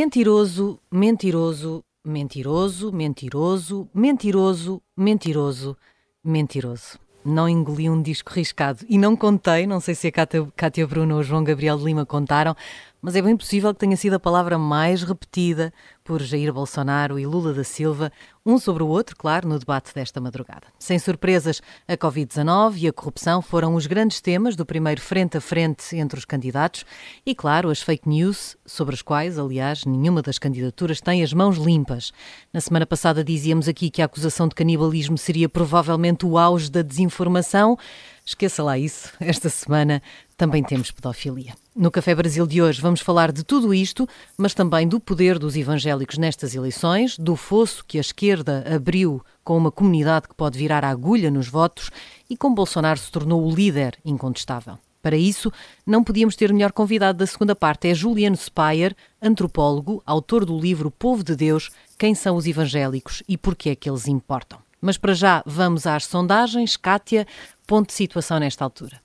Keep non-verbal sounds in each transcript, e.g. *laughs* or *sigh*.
Mentiroso, mentiroso, mentiroso, mentiroso, mentiroso, mentiroso, mentiroso. Não engoli um disco riscado e não contei, não sei se a Cátia, Bruno ou João Gabriel de Lima contaram, mas é bem possível que tenha sido a palavra mais repetida por Jair Bolsonaro e Lula da Silva, um sobre o outro, claro, no debate desta madrugada. Sem surpresas, a Covid-19 e a corrupção foram os grandes temas do primeiro frente a frente entre os candidatos e, claro, as fake news, sobre as quais, aliás, nenhuma das candidaturas tem as mãos limpas. Na semana passada dizíamos aqui que a acusação de canibalismo seria provavelmente o auge da desinformação. Esqueça lá isso, *laughs* esta semana também temos pedofilia. No Café Brasil de hoje vamos falar de tudo isto, mas também do poder dos evangélicos nestas eleições, do fosso que a esquerda abriu com uma comunidade que pode virar a agulha nos votos e como Bolsonaro se tornou o líder incontestável. Para isso, não podíamos ter melhor convidado da segunda parte. É Juliano Speyer, antropólogo, autor do livro Povo de Deus, Quem são os evangélicos e por que é que eles importam. Mas para já, vamos às sondagens. Kátia, ponto de situação nesta altura?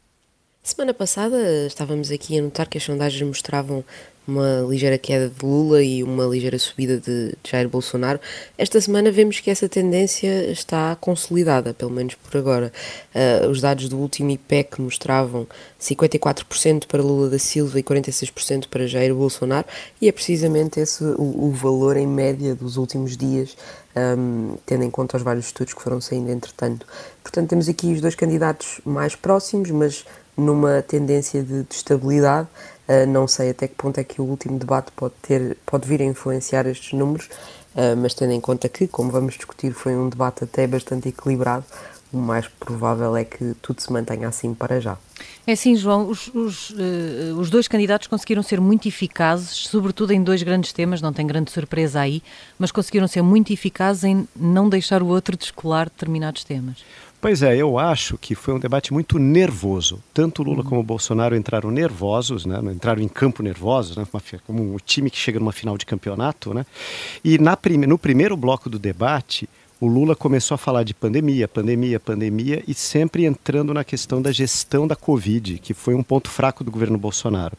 Semana passada estávamos aqui a notar que as sondagens mostravam uma ligeira queda de Lula e uma ligeira subida de Jair Bolsonaro. Esta semana vemos que essa tendência está consolidada, pelo menos por agora. Uh, os dados do último IPEC mostravam 54% para Lula da Silva e 46% para Jair Bolsonaro, e é precisamente esse o, o valor em média dos últimos dias um, tendo em conta os vários estudos que foram saindo entretanto. Portanto, temos aqui os dois candidatos mais próximos, mas numa tendência de, de estabilidade. Uh, não sei até que ponto é que o último debate pode, ter, pode vir a influenciar estes números, uh, mas tendo em conta que, como vamos discutir, foi um debate até bastante equilibrado, o mais provável é que tudo se mantenha assim para já. É sim, João, os, os, uh, os, dois candidatos conseguiram ser muito eficazes, sobretudo em dois grandes temas, não tem grande surpresa aí, mas conseguiram ser muito eficazes em não deixar o outro descolar determinados temas. Pois é, eu acho que foi um debate muito nervoso. Tanto Lula uhum. como o Bolsonaro entraram nervosos, né? entraram em campo nervosos, né? como um time que chega numa final de campeonato. Né? E na prime no primeiro bloco do debate, o Lula começou a falar de pandemia, pandemia, pandemia e sempre entrando na questão da gestão da Covid, que foi um ponto fraco do governo Bolsonaro.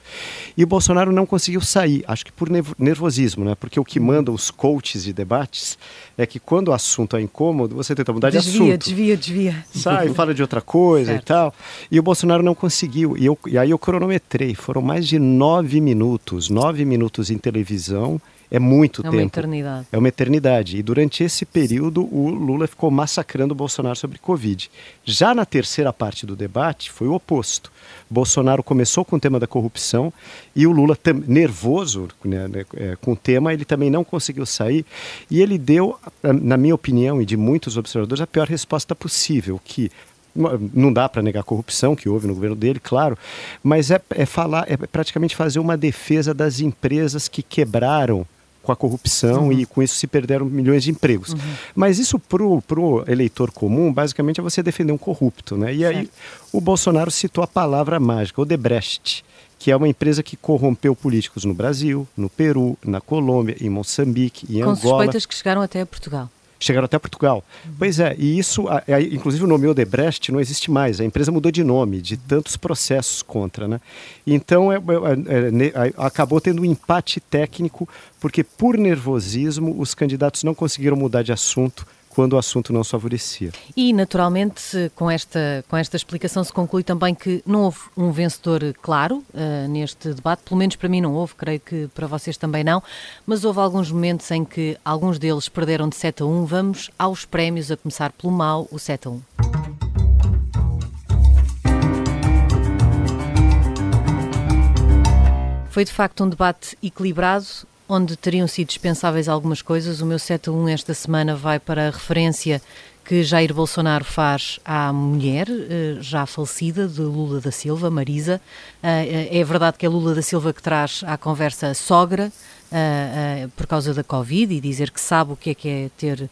E o Bolsonaro não conseguiu sair, acho que por nervosismo, né? Porque o que manda os coaches de debates é que quando o assunto é incômodo, você tenta mudar desvia, de assunto. Desvia, desvia, desvia. Sai, fala de outra coisa certo. e tal. E o Bolsonaro não conseguiu. E, eu, e aí eu cronometrei, foram mais de nove minutos, nove minutos em televisão é muito tempo. É uma eternidade. É uma eternidade. E durante esse período, o Lula ficou massacrando o Bolsonaro sobre Covid. Já na terceira parte do debate, foi o oposto. Bolsonaro começou com o tema da corrupção e o Lula, nervoso né, né, é, com o tema, ele também não conseguiu sair. E ele deu, na minha opinião e de muitos observadores, a pior resposta possível, que não dá para negar a corrupção que houve no governo dele, claro, mas é, é, falar, é praticamente fazer uma defesa das empresas que quebraram com a corrupção uhum. e com isso se perderam milhões de empregos. Uhum. Mas isso pro, pro eleitor comum, basicamente é você defender um corrupto, né? E certo. aí o Bolsonaro citou a palavra mágica, Odebrecht, que é uma empresa que corrompeu políticos no Brasil, no Peru, na Colômbia, em Moçambique, em com Angola. Com suspeitas que chegaram até Portugal chegaram até Portugal. Uhum. Pois é, e isso, inclusive o nome Odebrecht não existe mais, a empresa mudou de nome, de tantos processos contra, né? Então é, é, é, acabou tendo um empate técnico, porque por nervosismo os candidatos não conseguiram mudar de assunto quando o assunto não favorecia. E, naturalmente, com esta, com esta explicação se conclui também que não houve um vencedor claro uh, neste debate, pelo menos para mim não houve, creio que para vocês também não, mas houve alguns momentos em que alguns deles perderam de 7 a 1. Vamos aos prémios, a começar pelo mau, o 7 a 1. Foi de facto um debate equilibrado, onde teriam sido dispensáveis algumas coisas. O meu 7 a 1 esta semana vai para a referência que Jair Bolsonaro faz à mulher eh, já falecida de Lula da Silva, Marisa. Eh, eh, é verdade que é Lula da Silva que traz à conversa a sogra por causa da Covid e dizer que sabe o que é que é ter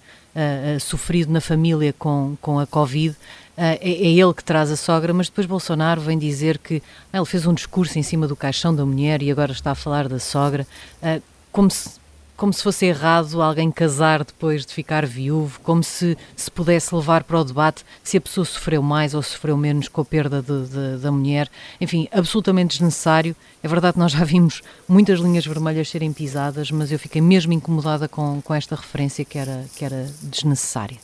sofrido na família com, com a Covid. É, é, ele que traz a sogra, mas depois Bolsonaro vem dizer que ah, ele fez um discurso em cima do caixão da mulher e agora está a falar da sogra como se como se fosse errado alguém casar depois de ficar viúvo, como se se pudesse levar para o debate se a pessoa sofreu mais ou sofreu menos com a perda de, de, da mulher. Enfim, absolutamente desnecessário. É verdade que nós já vimos muitas linhas vermelhas serem pisadas, mas eu fiquei mesmo incomodada com, com esta referência que era, que era desnecessária.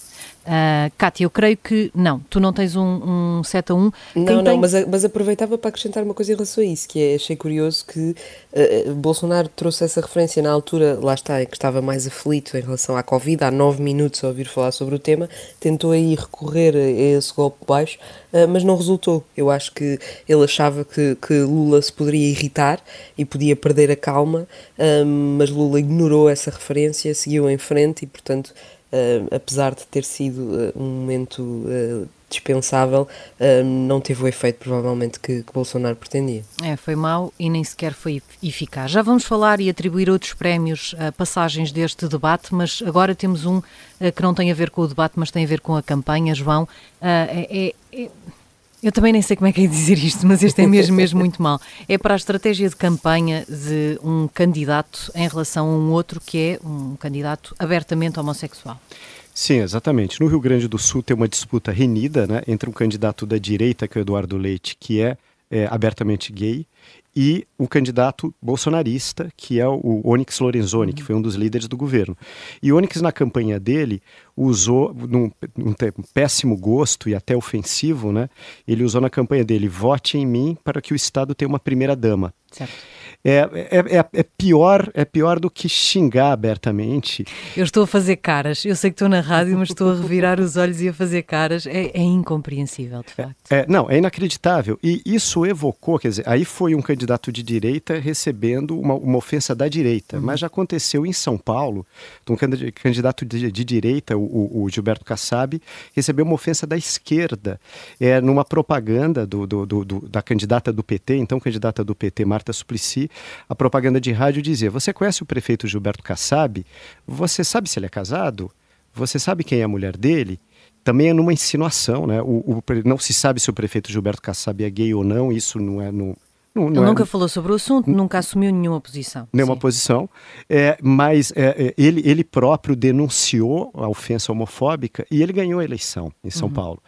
Uh, Cátia, eu creio que não, tu não tens um, um 7 a 1. Não, não, tem... mas, mas aproveitava para acrescentar uma coisa em relação a isso, que é, achei curioso que uh, Bolsonaro trouxe essa referência na altura, lá está, que estava mais aflito em relação à Covid, há nove minutos a ouvir falar sobre o tema, tentou aí recorrer a esse golpe baixo, uh, mas não resultou. Eu acho que ele achava que, que Lula se poderia irritar e podia perder a calma, mas Lula ignorou essa referência, seguiu em frente e, portanto, uh, apesar de ter sido uh, um momento uh, dispensável, não teve o efeito provavelmente que, que, Bolsonaro pretendia. É, foi mau e nem sequer foi eficaz. Já vamos falar e atribuir outros prémios a passagens deste debate, mas agora temos um que não tem a ver com o debate, mas tem a ver com a campanha, João. é, é, é eu também nem sei como é que é dizer isto, mas este é mesmo, mesmo muito mal. É para a estratégia de campanha de um candidato em relação a um outro que é um candidato abertamente homossexual. Sim, exatamente. No Rio Grande do Sul tem uma disputa renhida né, entre um candidato da direita, que é o Eduardo Leite, que é, é abertamente gay, e o candidato bolsonarista, que é o Onyx Lorenzoni, que foi um dos líderes do governo. E Onyx, na campanha dele, usou, num, num péssimo gosto e até ofensivo, né? Ele usou na campanha dele: vote em mim para que o Estado tenha uma primeira-dama. Certo. É, é, é, é, pior, é pior do que xingar abertamente. Eu estou a fazer caras. Eu sei que estou na rádio, mas estou a revirar os olhos e a fazer caras. É, é incompreensível, de facto. É, não, é inacreditável. E isso evocou, quer dizer, aí foi um candidato de direita recebendo uma, uma ofensa da direita. Uhum. Mas já aconteceu em São Paulo, um candidato de, de direita, o, o, Gilberto Kassab, recebeu uma ofensa da esquerda, é, numa propaganda do, do, do, da candidata do PT, então candidata do PT, Marta Suplicy, a propaganda de rádio dizia: Você conhece o prefeito Gilberto Kassab? Você sabe se ele é casado? Você sabe quem é a mulher dele? Também é numa insinuação, né? O, o não se sabe se o prefeito Gilberto Kassab é gay ou não, isso não é no, não, não Ele é... nunca falou sobre o assunto, nunca assumiu nenhuma posição. Nenhuma Sim. posição, é, mas é, é, ele, ele próprio denunciou a ofensa homofóbica e ele ganhou a eleição em São uhum. Paulo.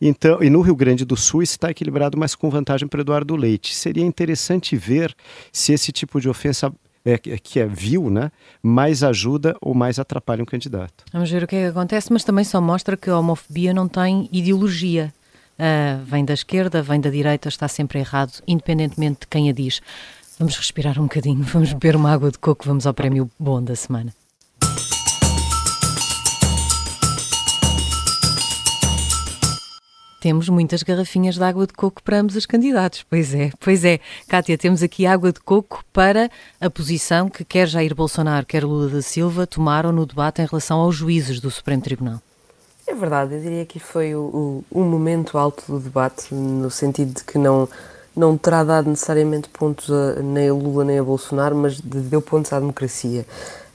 Então, e no Rio Grande do Sul está equilibrado, mas com vantagem para Eduardo Leite. Seria interessante ver se esse tipo de ofensa é, que é vil, né, mais ajuda ou mais atrapalha um candidato. Vamos ver o que é que acontece, mas também só mostra que a homofobia não tem ideologia. Uh, vem da esquerda, vem da direita, está sempre errado, independentemente de quem a diz. Vamos respirar um bocadinho, *laughs* vamos beber uma água de coco, vamos ao prémio bom da semana. Temos muitas garrafinhas de água de coco para ambos os candidatos. Pois é, pois é. Kátia, temos aqui água de coco para a posição que quer Jair Bolsonaro, quer Lula da Silva tomaram no debate em relação aos juízes do Supremo Tribunal. É verdade, eu diria que foi o, o, o, momento alto do debate, no sentido de que não, não terá dado necessariamente pontos a, nem a Lula nem a Bolsonaro, mas deu pontos à democracia.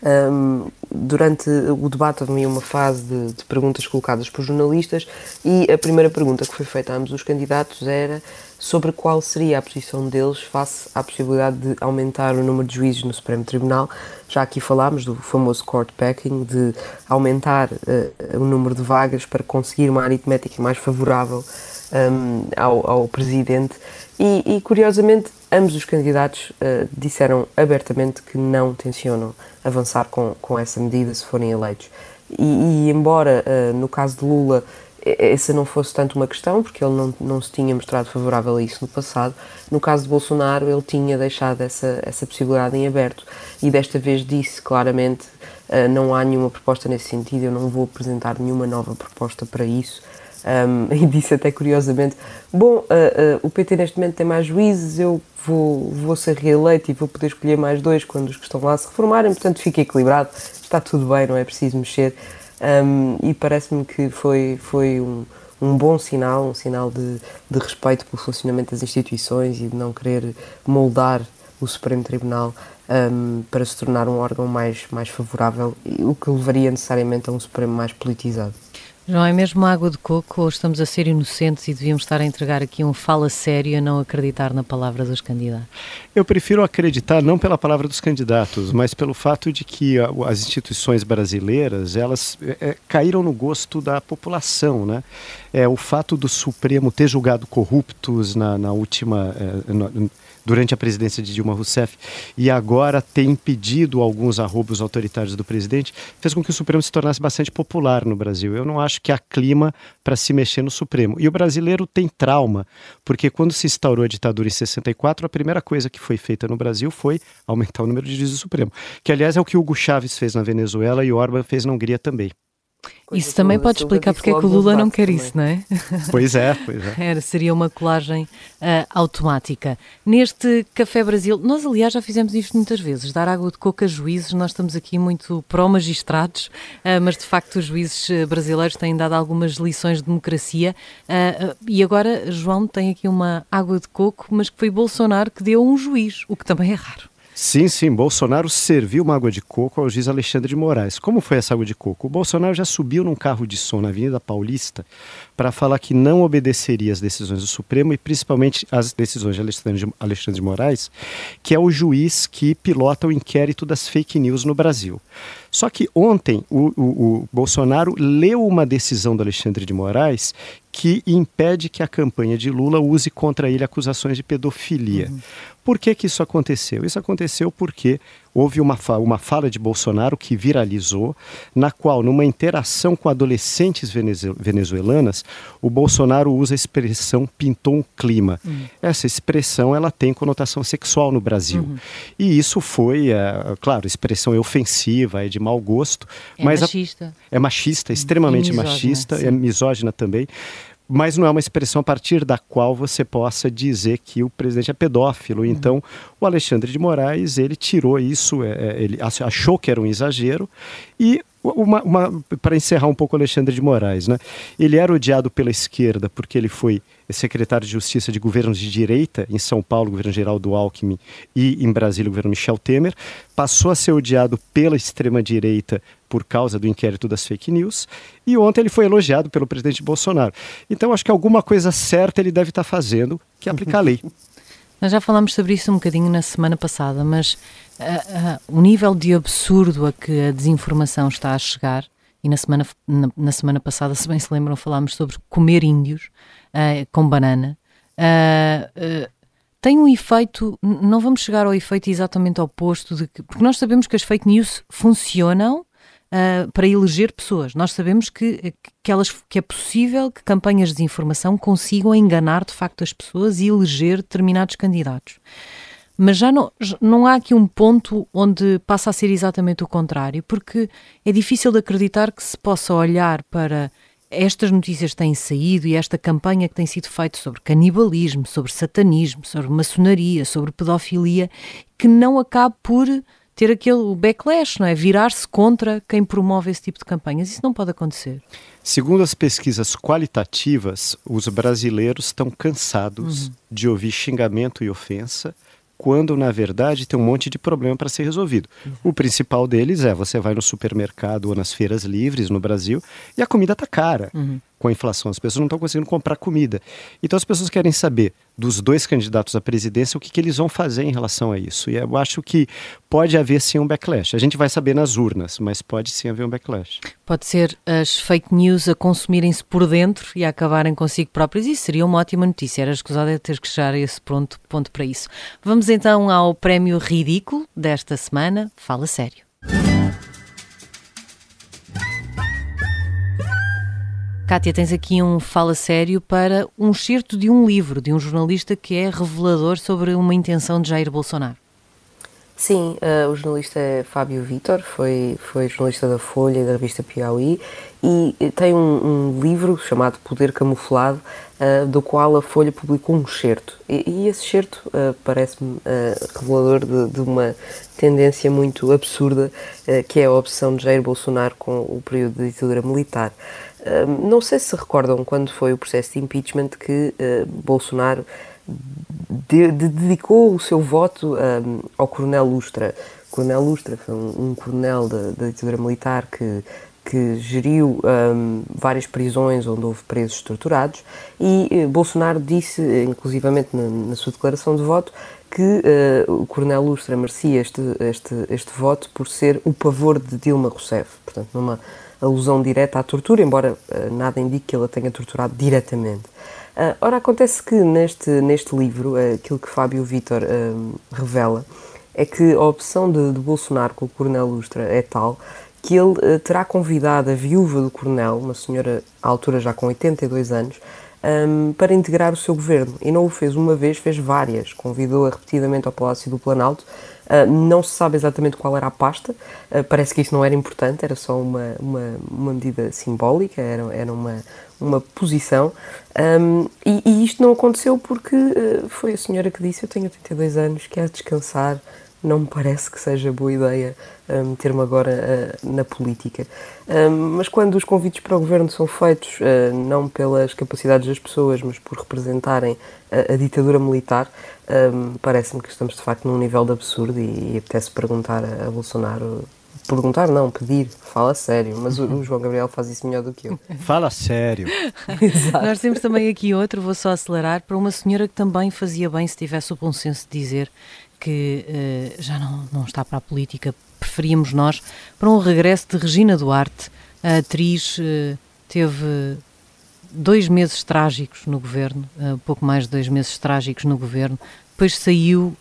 Um, durante o debate havia uma fase de, de, perguntas colocadas por jornalistas e a primeira pergunta que foi feita a ambos os candidatos era sobre qual seria a posição deles face à possibilidade de aumentar o número de juízes no Supremo Tribunal. Já aqui falámos do famoso court packing, de aumentar uh, o número de vagas para conseguir uma aritmética mais favorável um, ao, ao, presidente. E, e, curiosamente, ambos os candidatos uh, disseram abertamente que não tencionam avançar com, com essa medida se forem eleitos. E, e embora, uh, no caso de Lula, essa não fosse tanto uma questão, porque ele não, não se tinha mostrado favorável a isso no passado. No caso de Bolsonaro, ele tinha deixado essa, essa possibilidade em aberto e desta vez disse claramente: uh, não há nenhuma proposta nesse sentido, eu não vou apresentar nenhuma nova proposta para isso. Um, *laughs* e disse até curiosamente: Bom, uh, uh, o PT neste momento tem mais juízes, eu vou, vou ser reeleito e vou poder escolher mais dois quando os que estão lá se reformarem, portanto fica equilibrado, está tudo bem, não é preciso mexer. Um, e parece-me que foi, foi um, um bom sinal, um sinal de, de respeito pelo funcionamento das instituições e de não querer moldar o Supremo Tribunal um, para se tornar um órgão mais, mais favorável, o que levaria necessariamente a um Supremo mais politizado. Não é mesmo água de coco ou estamos a ser inocentes e devíamos estar a entregar aqui um fala sério a não acreditar na palavra dos candidatos? Eu prefiro acreditar não pela palavra dos candidatos, mas pelo fato de que as instituições brasileiras elas é, caíram no gosto da população, né? É o fato do Supremo ter julgado corruptos na, na última é, durante a presidência de Dilma Rousseff e agora tem impedido alguns arrobos autoritários do presidente, fez com que o Supremo se tornasse bastante popular no Brasil. Eu não acho que há clima para se mexer no Supremo. E o brasileiro tem trauma, porque quando se instaurou a ditadura em 64, a primeira coisa que foi feita no Brasil foi aumentar o número de juízes do Supremo, que aliás é o que Hugo Chávez fez na Venezuela e Orban fez na Hungria também. Isso também pode explicar porque é que o Lula não quer isso, não é? *laughs* Pois é, pois é. Era, seria uma colagem uh, automática. Neste Café Brasil, nós aliás já fizemos isto muitas vezes, dar água de coco a juízes, nós estamos aqui muito pró-magistrados, uh, mas de facto os juízes ah, brasileiros têm dado algumas lições de democracia uh, e agora João tem aqui uma água de coco, mas que foi Bolsonaro que deu um juiz, o que também é raro. Sim, sim, Bolsonaro serviu uma água de coco ao juiz Alexandre de Moraes. Como foi essa água de coco? O Bolsonaro já subiu num carro de som na Avenida Paulista para falar que não obedeceria às decisões do Supremo e principalmente às decisões de Alexandre de, Moraes, que é o juiz que pilota o inquérito das fake news no Brasil. Só que ontem o, o, o Bolsonaro leu uma decisão do Alexandre de Moraes que impede que a campanha de Lula use contra ele acusações de pedofilia. Uhum. Por que, que isso aconteceu? Isso aconteceu porque houve uma, fa uma fala de Bolsonaro que viralizou, na qual, numa interação com adolescentes venezuelanas, o Bolsonaro usa a expressão pintou um clima. Uhum. Essa expressão ela tem conotação sexual no Brasil. Uhum. E isso foi, é, claro, expressão é ofensiva, é de mau gosto. É mas machista. A, é machista, extremamente é machista, sim. é misógina também mas não é uma expressão a partir da qual você possa dizer que o presidente é pedófilo. Uhum. Então, o Alexandre de Moraes, ele tirou isso, é, é ele achou que era um exagero e uma, uma para encerrar um pouco Alexandre de Moraes, né? Ele era odiado pela esquerda porque ele foi secretário de Justiça de governos de direita, em São Paulo, governo geral do Alckmin, e em Brasília, governo Michel Temer. Passou a ser odiado pela extrema-direita por causa do inquérito das fake news. E ontem ele foi elogiado pelo presidente Bolsonaro. Então, acho que alguma coisa certa ele deve estar fazendo, que é aplicar a lei. *laughs* Nós já falámos sobre isso um bocadinho na semana passada, mas uh, uh, o nível de absurdo a que a desinformação está a chegar, e na semana, na, na semana passada, *laughs* se bem se lembram, falámos sobre comer índios, uh, com banana, tem um efeito, não vamos chegar ao efeito exatamente oposto, de que, porque nós sabemos que as fake news funcionam Uh, para eleger pessoas. Nós sabemos que, que, elas, que é possível que campanhas de desinformação consigam enganar de facto as pessoas e eleger determinados candidatos. Mas já não, não há aqui um ponto onde passa a ser exatamente o contrário, porque é difícil de acreditar que se possa olhar para estas notícias têm saído e esta campanha que tem sido feita sobre canibalismo, sobre satanismo, sobre maçonaria, sobre pedofilia, que não acabe por ter aquele backlash, não é? Virar-se contra quem promove esse tipo de campanhas. Isso não pode acontecer. Segundo as pesquisas qualitativas, os brasileiros estão cansados uhum. de ouvir xingamento e ofensa quando na verdade tem um monte de problema para ser resolvido. Uhum. O principal deles é você vai no supermercado ou nas feiras livres no Brasil e a comida está cara. Uhum com a inflação. As pessoas não estão conseguindo comprar comida. Então as pessoas querem saber dos dois candidatos à presidência o que, que, eles vão fazer em relação a isso. E eu acho que pode haver sim um backlash. A gente vai saber nas urnas, mas pode sim haver um backlash. Pode ser as fake news a consumirem-se por dentro e a acabarem consigo próprias. Isso seria uma ótima notícia. Era escusado ter que chegar a esse ponto, ponto para isso. Vamos então ao prémio ridículo desta semana. Fala sério. Kátia, tens aqui um fala sério para um certo de um livro de um jornalista que é revelador sobre uma intenção de Jair Bolsonaro. Sim, uh, o jornalista é Fábio Vitor, foi, foi jornalista da Folha e da revista Piauí e tem um, um livro chamado Poder Camuflado, uh, do qual a Folha publicou um excerto. E, e esse excerto uh, parece-me revelador de, de, uma tendência muito absurda, que é a obsessão de Jair Bolsonaro com o período de ditadura militar não sei se recordam quando foi o processo de impeachment que uh, Bolsonaro de, de, dedicou o seu voto um, ao Coronel Lustra. O Coronel Lustra foi um, um coronel da, da ditadura militar que que geriu várias prisões onde houve presos torturados e uh, Bolsonaro disse, inclusivamente na, na, sua declaração de voto, que uh, o Coronel Lustra merecia este, este, este voto por ser o pavor de Dilma Rousseff, portanto numa alusão direta à tortura, embora uh, nada indique que ele a tenha torturado diretamente. Uh, ora, acontece que neste, neste livro, aquilo que Fábio Vitor revela é que a opção de, de Bolsonaro com o Coronel Lustra é tal que ele uh, terá convidado a viúva do coronel, uma senhora à altura já com 82 anos, um, para integrar o seu governo. E não o fez uma vez, fez várias. Convidou-a repetidamente ao Palácio do Planalto. Uh, não se sabe exatamente qual era a pasta, uh, parece que isso não era importante, era só uma, uma, uma medida simbólica, era, era uma, uma posição. Um, e, e, isto não aconteceu porque uh, foi a senhora que disse: Eu tenho 82 anos, quero descansar, não me parece que seja boa ideia meter-me um, agora uh, na política. Um, mas quando os convites para o governo são feitos uh, não pelas capacidades das pessoas, mas por representarem a, a ditadura militar, um, parece-me que estamos de facto num nível de absurdo e, e apetece perguntar a, a Bolsonaro perguntar, não, pedir, fala sério, mas o, o, João Gabriel faz isso melhor do que eu. *laughs* Fala sério. *laughs* Nós temos também aqui outro, vou só acelerar, para uma senhora que também fazia bem se tivesse o bom senso de dizer que uh, já não, não está para a política, preferíamos nós, para um regresso de Regina Duarte. A atriz uh, teve dois meses trágicos no governo, uh, pouco mais de dois meses trágicos no governo, depois saiu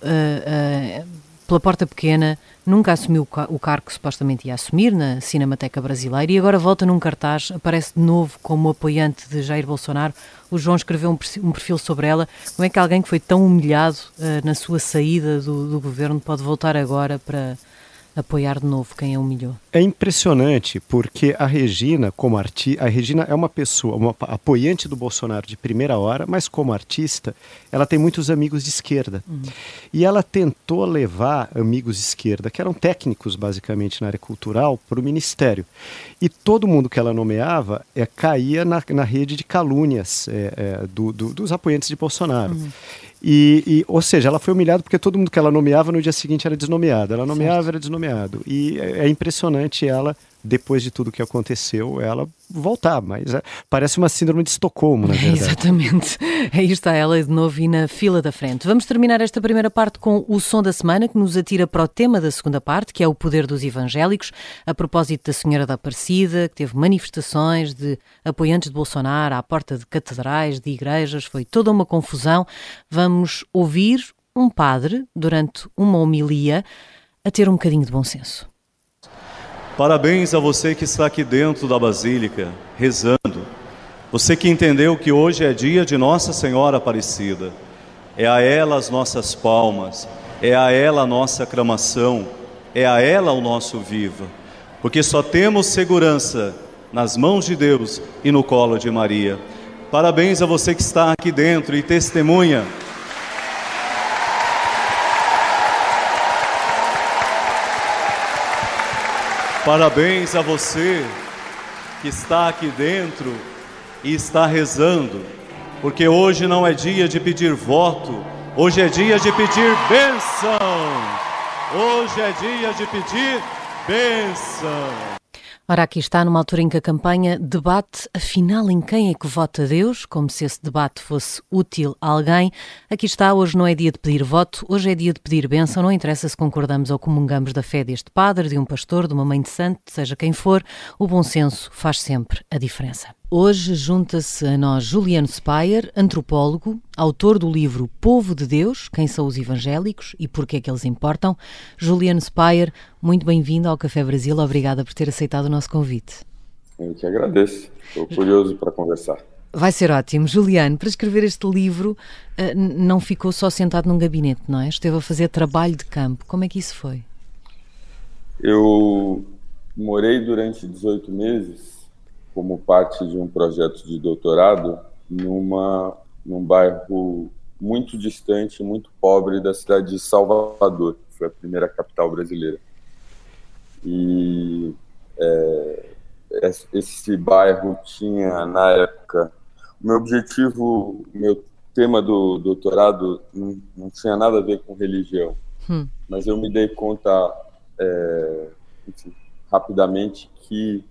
pela porta pequena, nunca assumiu o cargo que supostamente ia assumir na Cinemateca Brasileira e agora volta num cartaz, aparece de novo como apoiante de Jair Bolsonaro. O João escreveu um perfil sobre ela. Como é que alguém que foi tão humilhado uh, na sua saída do, do governo pode voltar agora para apoiar de novo quem a humilhou. É impressionante porque a Regina, como artista, a Regina é uma pessoa, uma apoiante do Bolsonaro de primeira hora, mas como artista, ela tem muitos amigos de esquerda. Uhum. E ela tentou levar amigos de esquerda, que eram técnicos basicamente na área cultural, para o ministério. E todo mundo que ela nomeava é, caía na, na rede de calúnias é, é, do, do, dos apoiantes de Bolsonaro. Uhum. E, e, ou seja, ela foi humilhada porque todo mundo que ela nomeava no dia seguinte era desnomeado. Ela nomeava, certo. era desnomeado. E é, é impressionante ela depois de tudo que aconteceu, ela voltar. Mas é, parece uma síndrome de Estocolmo, na *laughs* verdade. exatamente. Aí está ela de novo e na fila da frente. Vamos terminar esta primeira parte com o som da semana, que nos atira para o tema da segunda parte, que é o poder dos evangélicos, a propósito da Senhora da Aparecida, que teve manifestações de apoiantes de Bolsonaro à porta de catedrais, de igrejas, foi toda uma confusão. Vamos ouvir um padre, durante uma homilia, a ter um bocadinho de bom senso. Parabéns a você que está aqui dentro da Basílica, rezando. Você que entendeu que hoje é dia de Nossa Senhora Aparecida. É a ela as nossas palmas, é a ela a nossa aclamação, é a ela o nosso viva. Porque só temos segurança nas mãos de Deus e no colo de Maria. Parabéns a você que está aqui dentro e testemunha Parabéns a você que está aqui dentro e está rezando, porque hoje não é dia de pedir voto, hoje é dia de pedir bênção. Hoje é dia de pedir bênção. Ora, aqui está, numa altura em que a campanha debate afinal em quem é que vota Deus, como se esse debate fosse útil a alguém. Aqui está, hoje não é dia de pedir voto, hoje é dia de pedir bênção, não interessa se concordamos ou comungamos da fé deste padre, de um pastor, de uma mãe de santo, seja quem for, o bom senso faz sempre a diferença. Hoje junta-se a nós Juliano Speyer, antropólogo, autor do livro Povo de Deus, Quem são os Evangélicos e Porquê é que eles importam. Juliano Speyer, muito bem-vindo ao Café Brasil, obrigada por ter aceitado o nosso convite. Eu que agradeço, estou curioso para conversar. Vai ser ótimo. Juliano, para escrever este livro eh, não ficou só sentado num gabinete, não é? Esteve a fazer trabalho de campo. Como é que isso foi? Eu morei durante 18 meses como parte de um projeto de doutorado numa num bairro muito distante, muito pobre da cidade de Salvador, que foi a primeira capital brasileira. E é, esse bairro tinha, na época, o meu objetivo, meu tema do doutorado não, não, tinha nada a ver com religião, hum. mas eu me dei conta, é, enfim, rapidamente, que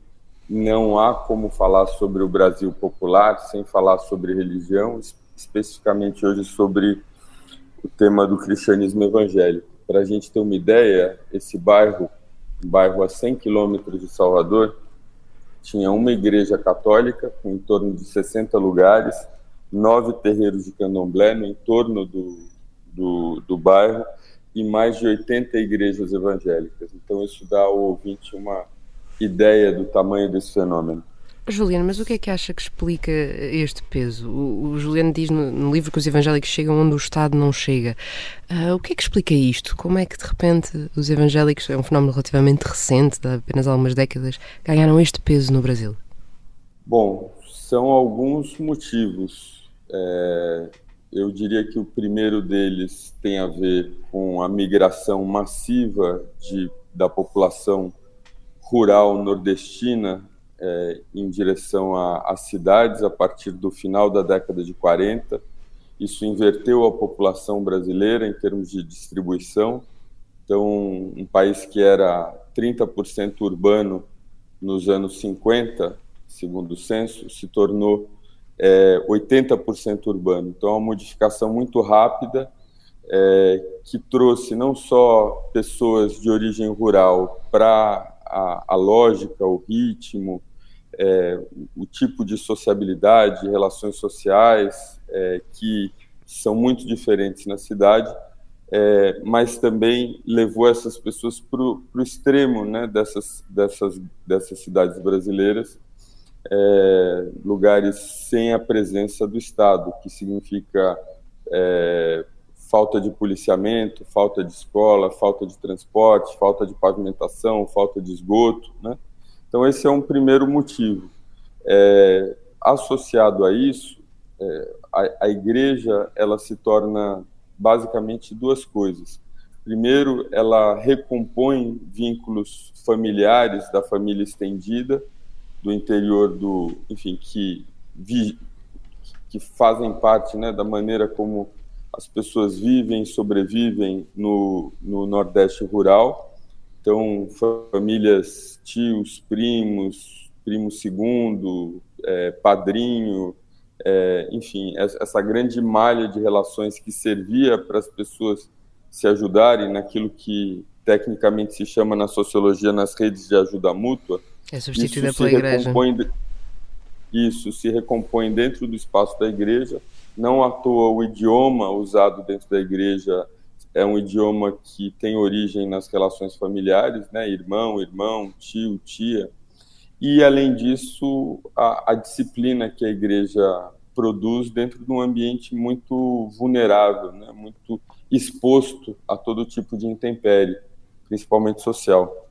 não há como falar sobre o Brasil popular sem falar sobre religião, especificamente hoje sobre o tema do cristianismo evangélico. Para a gente ter uma ideia, esse bairro, um bairro a 100 quilômetros de Salvador, tinha uma igreja católica com em torno de 60 lugares, nove terreiros de candomblé no entorno do, do, do bairro e mais de 80 igrejas evangélicas. Então, isso dá ao ouvinte uma ideia do tamanho desse fenômeno. Juliano, mas o que é que acha que explica este peso? O, o Juliano diz no, no, livro que os evangélicos chegam onde o Estado não chega. Uh, o que é que explica isto? Como é que de repente os evangélicos, é um fenómeno relativamente recente, de apenas algumas décadas, ganharam este peso no Brasil? Bom, são alguns motivos. É, eu diria que o primeiro deles tem a ver com a migração massiva de, da população rural nordestina é, em direção às cidades a partir do final da década de 40. Isso inverteu a população brasileira em termos de distribuição. Então, um país que era 30% urbano nos anos 50, segundo o censo, se tornou é, 80% urbano. Então, é uma modificação muito rápida é, que trouxe não só pessoas de origem rural para a, a, lógica, o ritmo, é, o tipo de sociabilidade, relações sociais é, que são muito diferentes na cidade, é, mas também levou essas pessoas para o extremo né, dessas, dessas, dessas cidades brasileiras, é, lugares sem a presença do Estado, que significa é, falta de policiamento, falta de escola, falta de transporte, falta de pavimentação, falta de esgoto, né? Então, esse é um primeiro motivo. É, associado a isso, é, a, a, igreja ela se torna basicamente duas coisas. Primeiro, ela recompõe vínculos familiares da família estendida, do interior do, enfim, que vi, que fazem parte, né, da maneira como as pessoas vivem, sobrevivem no, no Nordeste rural então, famílias, tios, primos, primo segundo, é, padrinho, é, enfim, essa grande malha de relações que servia para as pessoas se ajudarem naquilo que tecnicamente se chama na sociologia nas redes de ajuda mútua. É substituída pela igreja. Isso se recompõe dentro do espaço da igreja. Não à toa o idioma usado dentro da igreja é um idioma que tem origem nas relações familiares, né? Irmão, irmão, tio, tia. E, além disso, a, a disciplina que a igreja produz dentro de um ambiente muito vulnerável, né? muito exposto a todo tipo de intempérie, principalmente social.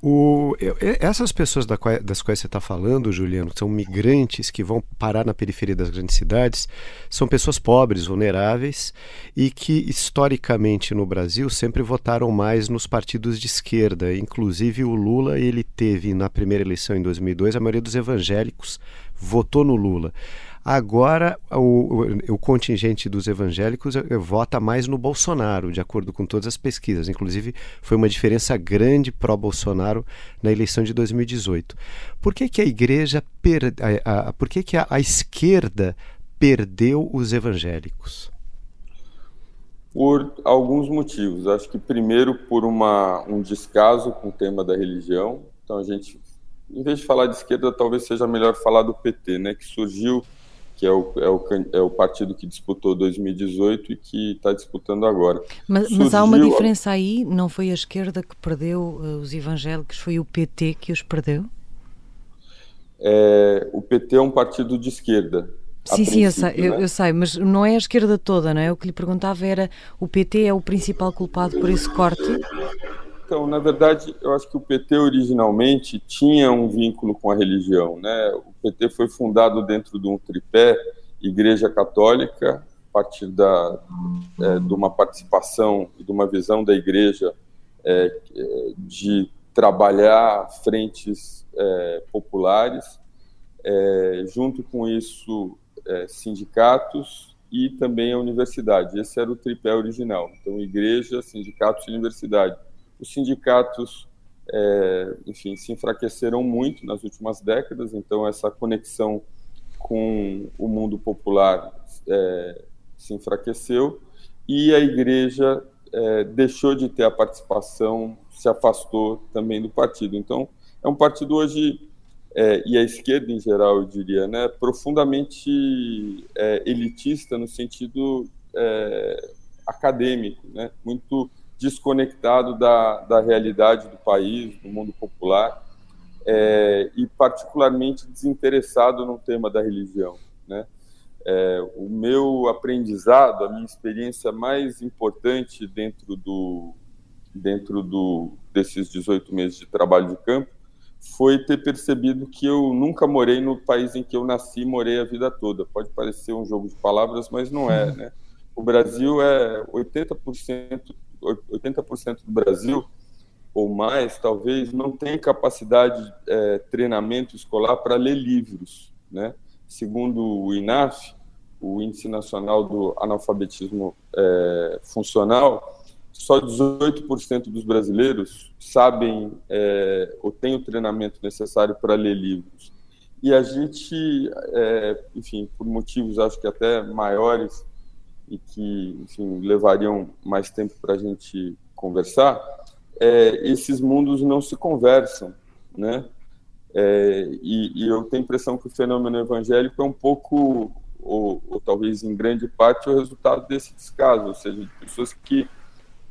O, essas pessoas das quais você está falando, Juliano, são migrantes que vão parar na periferia das grandes cidades, são pessoas pobres, vulneráveis e que historicamente no Brasil sempre votaram mais nos partidos de esquerda. Inclusive o Lula, ele teve na primeira eleição em 2002 a maioria dos evangélicos votou no Lula. Agora, o, o, contingente dos evangélicos eh, vota mais no Bolsonaro, de acordo com todas as pesquisas. Inclusive, foi uma diferença grande pró-Bolsonaro na eleição de 2018. Por que, que a igreja, per, a, a, por que, que a, a esquerda perdeu os evangélicos? Por alguns motivos. Acho que, primeiro, por uma, um descaso com o tema da religião. Então, a gente, em vez de falar de esquerda, talvez seja melhor falar do PT, né, que surgiu que é o, é o, é o partido que disputou 2018 e que está disputando agora. Mas, Surgiu... mas, há uma diferença aí, não foi a esquerda que perdeu uh, os evangélicos, foi o PT que os perdeu? É, o PT é um partido de esquerda. Sim, sim, eu sei, né? eu, eu sei, mas não é a esquerda toda, não é? O que lhe perguntava era, o PT é o principal culpado por esse corte? Então, na verdade, eu acho que o PT originalmente tinha um vínculo com a religião. Né? O PT foi fundado dentro de um tripé Igreja Católica, a partir da, é, de uma participação e de uma visão da Igreja é, de trabalhar frentes é, populares, é, junto com isso, é, sindicatos e também a universidade. Esse era o tripé original. Então, igreja, sindicatos e universidade os sindicatos é, enfim, se enfraqueceram muito nas últimas décadas, então essa conexão com o mundo popular é, se enfraqueceu e a igreja é, deixou de ter a participação, se afastou também do partido. Então, é um partido hoje, é, e a esquerda em geral, eu diria, né, profundamente é, elitista no sentido é, acadêmico, né, muito desconectado da, da realidade do país, do mundo popular, é, e particularmente desinteressado no tema da religião. Né? É, o meu aprendizado, a minha experiência mais importante dentro do dentro do desses 18 meses de trabalho de campo foi ter percebido que eu nunca morei no país em que eu nasci, morei a vida toda. Pode parecer um jogo de palavras, mas não é, né? O Brasil é 80% 80% do Brasil ou mais, talvez, não tem capacidade, é, treinamento escolar para ler livros, né? Segundo o INAF, o Índice Nacional do Analfabetismo é, Funcional, só 18% dos brasileiros sabem é, ou têm o treinamento necessário para ler livros. E a gente, é, enfim, por motivos acho que até maiores e que, enfim, levariam mais tempo para a gente conversar, é, esses mundos não se conversam, né? É, e, e, eu tenho a impressão que o fenômeno evangélico é um pouco ou, ou, talvez em grande parte, o resultado desse descaso, ou seja, de pessoas que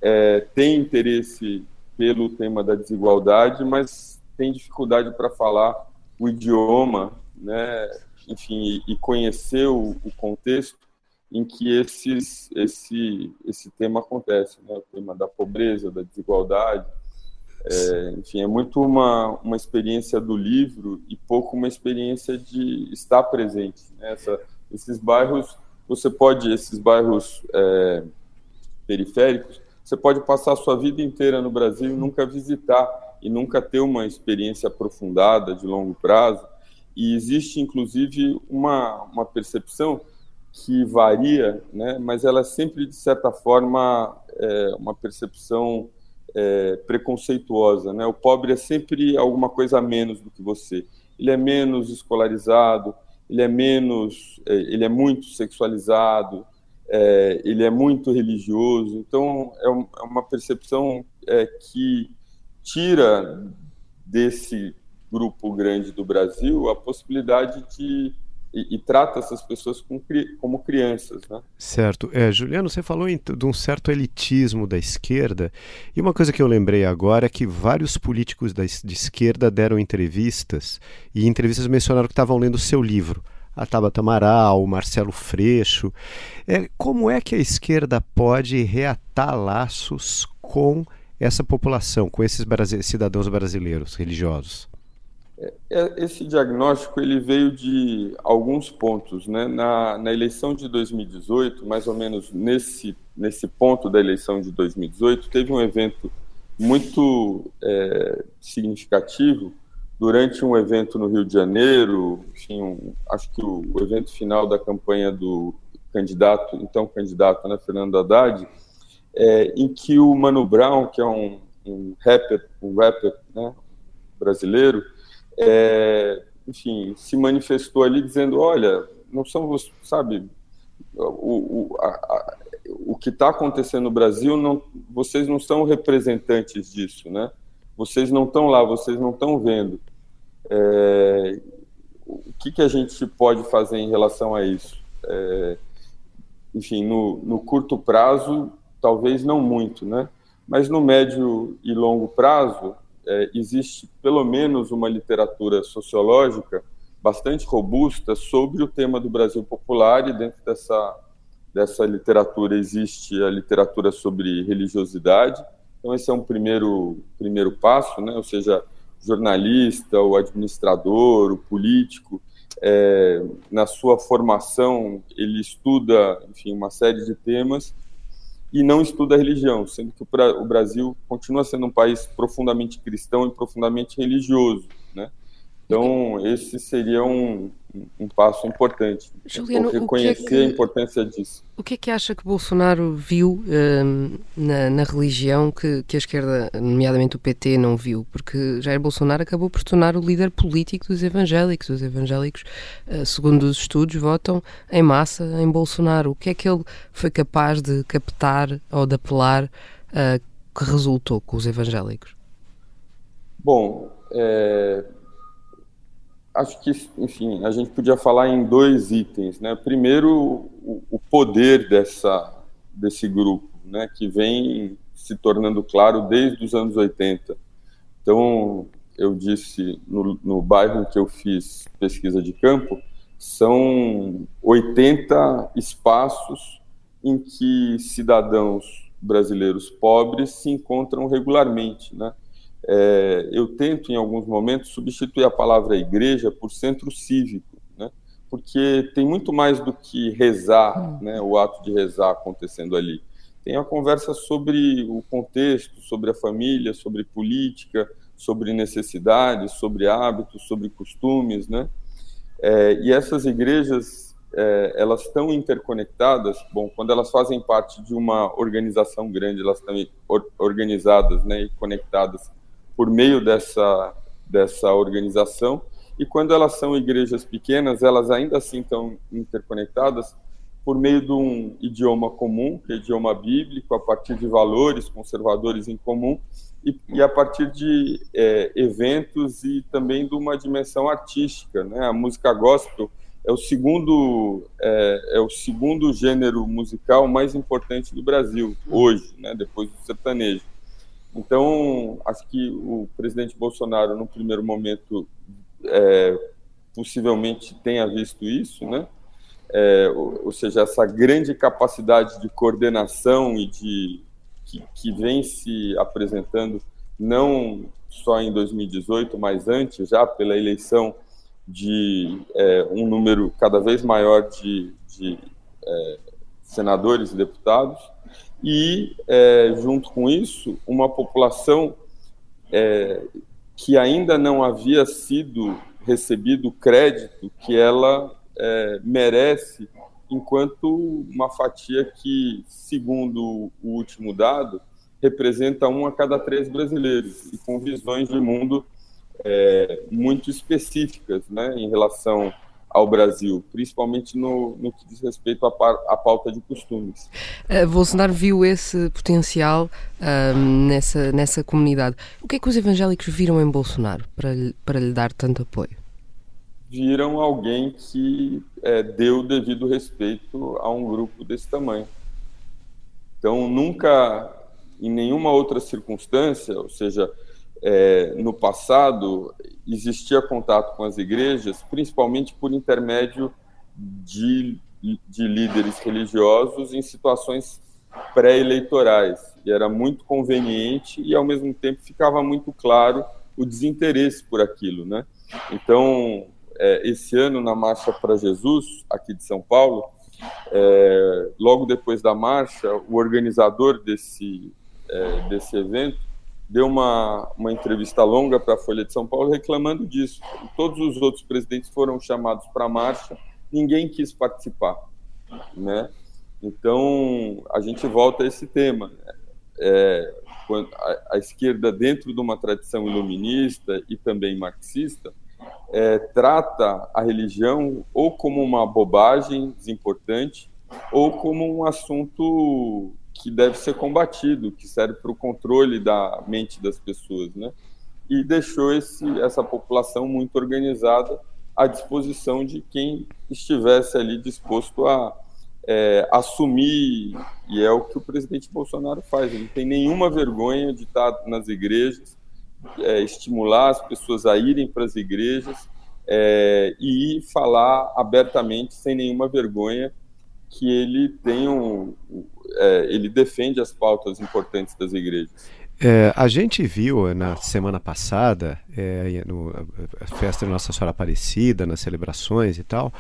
é, têm interesse pelo tema da desigualdade, mas têm dificuldade para falar o idioma, né, enfim, e, conhecer o, o, contexto em que esses, esse, esse tema acontece, né, o tema da pobreza, da desigualdade, é, enfim, é muito uma, uma experiência do livro e pouco uma experiência de estar presente. Né? Essa, esses bairros, você pode, esses bairros é, periféricos, você pode passar a sua vida inteira no Brasil e nunca visitar e nunca ter uma experiência aprofundada de longo prazo. E existe, inclusive, uma, uma percepção que varia, né, mas ela é sempre, de certa forma, é, uma percepção é, preconceituosa. Né? O pobre é sempre alguma coisa a menos do que você. Ele é menos escolarizado, ele é menos, é, ele é muito sexualizado, é, ele é muito religioso. Então, é, um, é uma percepção é, que tira desse grupo grande do Brasil a possibilidade de e, e, trata essas pessoas com, como crianças. Né? Certo. É, Juliano, você falou em, de um certo elitismo da esquerda, e uma coisa que eu lembrei agora é que vários políticos da, de esquerda deram entrevistas, e entrevistas mencionaram que estavam lendo o seu livro. A Tabata Amaral, o Marcelo Freixo. É, como é que a esquerda pode reatar laços com essa população, com esses cidadãos brasileiros religiosos? É, é, esse diagnóstico ele veio de alguns pontos, né? Na, na, eleição de 2018, mais ou menos nesse nesse ponto da eleição de 2018, teve um evento muito é, significativo durante um evento no Rio de Janeiro, enfim, um, acho que o, o, evento final da campanha do candidato, então candidato, né, Fernando Haddad, é, em que o Mano Brown, que é um, um rapper, um rapper né, brasileiro, é, enfim, se manifestou ali dizendo, olha, não são, sabe, o, o, a, a, o que está acontecendo no Brasil, não, vocês não são representantes disso, né? Vocês não estão lá, vocês não estão vendo. É, o que, que a gente pode fazer em relação a isso? É, enfim, no, no curto prazo, talvez não muito, né? Mas no médio e longo prazo, é, existe pelo menos uma literatura sociológica bastante robusta sobre o tema do Brasil popular e dentro dessa dessa literatura existe a literatura sobre religiosidade. Então esse é um primeiro primeiro passo, né? Ou seja, o jornalista, o administrador, o político, é, na sua formação ele estuda, enfim, uma série de temas e não estuda a religião, sendo que o Brasil continua sendo um país profundamente cristão e profundamente religioso, né? Então, esse seria um, um passo importante. Juliano, reconhecer que é que, a importância disso. O que é que acha que Bolsonaro viu um, na, na, religião que, que a esquerda, nomeadamente o PT, não viu? Porque Jair Bolsonaro acabou por tornar o líder político dos evangélicos. Os evangélicos, uh, segundo os estudos, votam em massa em Bolsonaro. O que é que ele foi capaz de captar ou de apelar uh, que resultou com os evangélicos? Bom, é, acho que, enfim, a gente podia falar em dois itens, né? Primeiro, o, poder dessa, desse grupo, né? Que vem se tornando claro desde os anos 80. Então, eu disse no, no bairro que eu fiz pesquisa de campo, são 80 espaços em que cidadãos brasileiros pobres se encontram regularmente, né? É, eu tento, em alguns momentos, substituir a palavra igreja por centro cívico, né? porque tem muito mais do que rezar, hum. né, o ato de rezar acontecendo ali. Tem a conversa sobre o contexto, sobre a família, sobre política, sobre necessidades, sobre hábitos, sobre costumes, né? É, e essas igrejas, é, elas estão interconectadas. Bom, quando elas fazem parte de uma organização grande, elas estão organizadas, né, e conectadas por meio dessa, dessa organização. E quando elas são igrejas pequenas, elas ainda assim estão interconectadas por meio de um idioma comum, que é idioma bíblico, a partir de valores conservadores em comum, e, e a partir de é, eventos e também de uma dimensão artística. Né? A música gospel é o segundo é, é, o segundo gênero musical mais importante do Brasil hoje, né? depois do sertanejo. Então, acho que o presidente Bolsonaro, no primeiro momento, é, possivelmente tenha visto isso, né? É, ou, ou, seja, essa grande capacidade de coordenação e de que, que vem se apresentando não só em 2018, mas antes, já pela eleição de é, um número cada vez maior de, de é, senadores e deputados e, é, junto com isso, uma população é, que ainda não havia sido recebido o crédito que ela é, merece, enquanto uma fatia que, segundo o último dado, representa um a cada três brasileiros e com visões de mundo é, muito específicas né, em relação ao Brasil, principalmente no, no que diz respeito à, à pauta de costumes. Uh, Bolsonaro viu esse potencial uh, nessa, nessa comunidade. O que é que os evangélicos viram em Bolsonaro para, para lhe dar tanto apoio? Viram alguém que é, deu devido respeito a um grupo desse tamanho. Então, nunca, em nenhuma outra circunstância, ou seja, é, no passado existia contato com as igrejas, principalmente por intermédio de, de líderes religiosos em situações pré-eleitorais. E era muito conveniente e, ao mesmo tempo, ficava muito claro o desinteresse por aquilo. Né? Então, é, esse ano, na Marcha para Jesus, aqui de São Paulo, é, logo depois da marcha, o organizador desse, é, desse evento deu uma, uma entrevista longa para a Folha de São Paulo reclamando disso. Todos os outros presidentes foram chamados para a marcha, ninguém quis participar, né? Então a gente volta a esse tema. É, a, a, esquerda dentro de uma tradição iluminista e também marxista é, trata a religião ou como uma bobagem desimportante ou como um assunto que deve ser combatido, que serve para o controle da mente das pessoas, né? E deixou esse, essa população muito organizada à disposição de quem estivesse ali disposto a é, assumir, e é o que o presidente Bolsonaro faz, ele não tem nenhuma vergonha de estar nas igrejas, é, estimular as pessoas a irem para as igrejas é, e falar abertamente, sem nenhuma vergonha, que ele tem um, é, ele defende as pautas importantes das igrejas. É, a gente viu na semana passada, é, no a festa de Nossa Senhora Aparecida, nas celebrações e tal,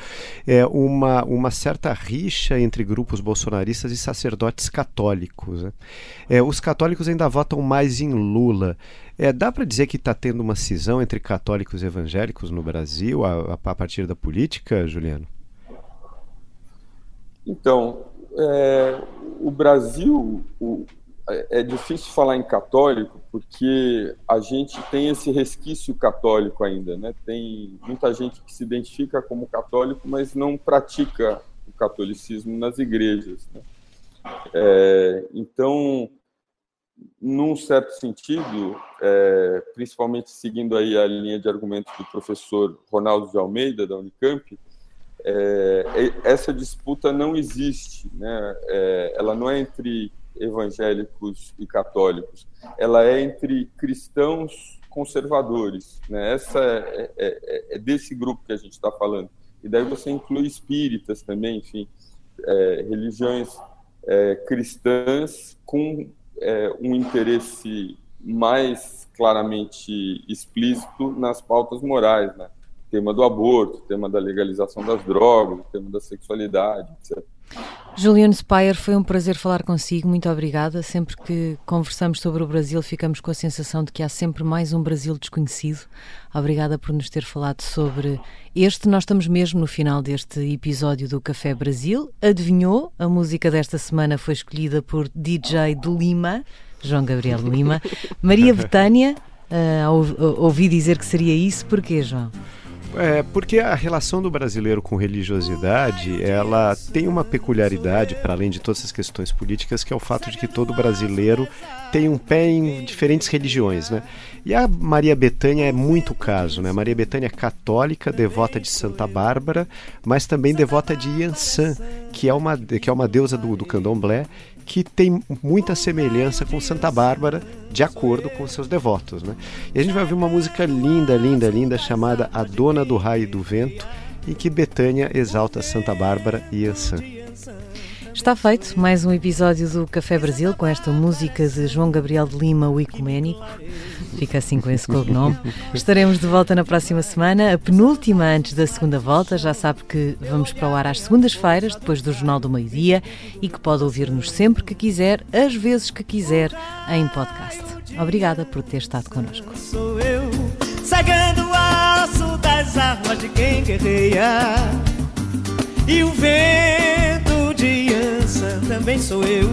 é, uma, uma certa rixa entre grupos bolsonaristas e sacerdotes católicos. Né? É, os católicos ainda votam mais em Lula. É, dá para dizer que está tendo uma cisão entre católicos e evangélicos no Brasil a, a partir da política, Juliano? Então, é, o Brasil, o, é difícil falar em católico porque a gente tem esse resquício católico ainda, né? Tem muita gente que se identifica como católico, mas não pratica o catolicismo nas igrejas. Né? É, então, num certo sentido, é, principalmente seguindo aí a linha de argumentos do professor Ronaldo de Almeida da Unicamp, é, essa disputa não existe, né? É, ela não é entre evangélicos e católicos, ela é entre cristãos conservadores. Né? Essa é, é, é, é desse grupo que a gente está falando. E daí você inclui espíritas também, enfim, é, religiões é, cristãs com um interesse mais claramente explícito nas pautas morais, né? Tema do aborto, tema da legalização das drogas, tema da sexualidade, etc. Juliano Speyer, foi um prazer falar consigo, muito obrigada. Sempre que conversamos sobre o Brasil, ficamos com a sensação de que há sempre mais um Brasil desconhecido. Obrigada por nos ter falado sobre este. Nós estamos mesmo no final deste episódio do Café Brasil. Adivinhou? A música desta semana foi escolhida por DJ de Lima, João Gabriel Lima. *laughs* Maria Betânia, uh, ouvi dizer que seria isso, porquê, João? É, porque a relação do brasileiro com religiosidade, ela tem uma peculiaridade, para além de todas essas questões políticas, que é o fato de que todo brasileiro tem um pé em diferentes religiões, né? E a Maria Betânia é muito caso, né? Maria Betânia é católica, devota de Santa Bárbara, mas também devota de Yansan, que é uma, que é uma deusa do, do candomblé, que tem muita semelhança com Santa Bárbara, de acordo com seus devotos. Né? E a gente vai ouvir uma música linda, linda, linda, chamada A Dona do Raio e do Vento, em que Betânia exalta Santa Bárbara e Ansan. Está feito mais um episódio do Café Brasil com esta música de João Gabriel de Lima, o Ecuménico. Fica assim com esse cognome. Estaremos de volta na próxima semana, a penúltima antes da segunda volta. Já sabe que vamos para o ar às segundas-feiras, depois do Jornal do Meio-Dia, e que pode ouvir-nos sempre que quiser, às vezes que quiser, em podcast. Obrigada por ter estado connosco. Sou eu, cegando o aço das armas de quem guerreia, e o vento Também sou eu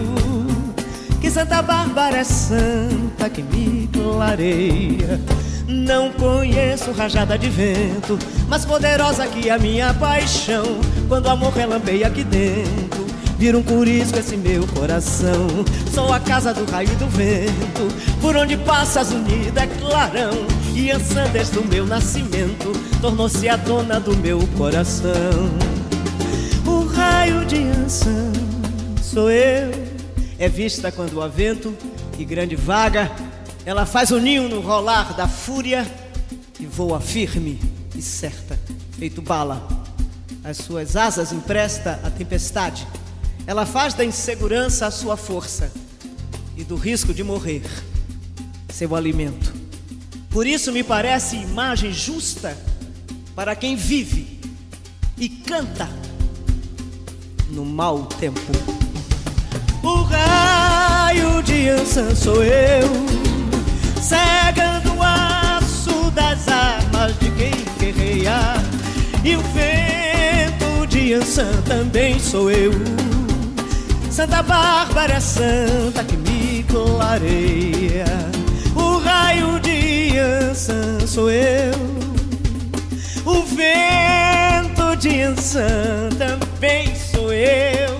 que Santa Bárbara é santa que me clareia. Não conheço rajada de vento, mais poderosa que a minha paixão. Quando o amor relampeia aqui dentro, vira um curisco esse meu coração. Sou a casa do raio e do vento, por onde passas unida é clarão. E Ansan, desde o meu nascimento, tornou-se a dona do meu coração. O raio de Ansan sou eu é vista quando há vento e grande vaga, ela faz o ninho no rolar da fúria e voa firme e certa, feito bala. As suas asas empresta a tempestade. Ela faz da insegurança a sua força e do risco de morrer seu alimento. Por isso me parece imagem justa para quem vive e canta no mau tempo. O raio de Ansan sou eu, cegando o aço das armas de quem guerreia. E o vento de Ansan também sou eu. Santa Bárbara santa que me clareia. O raio de Ansan sou eu. O vento de Ansan também sou eu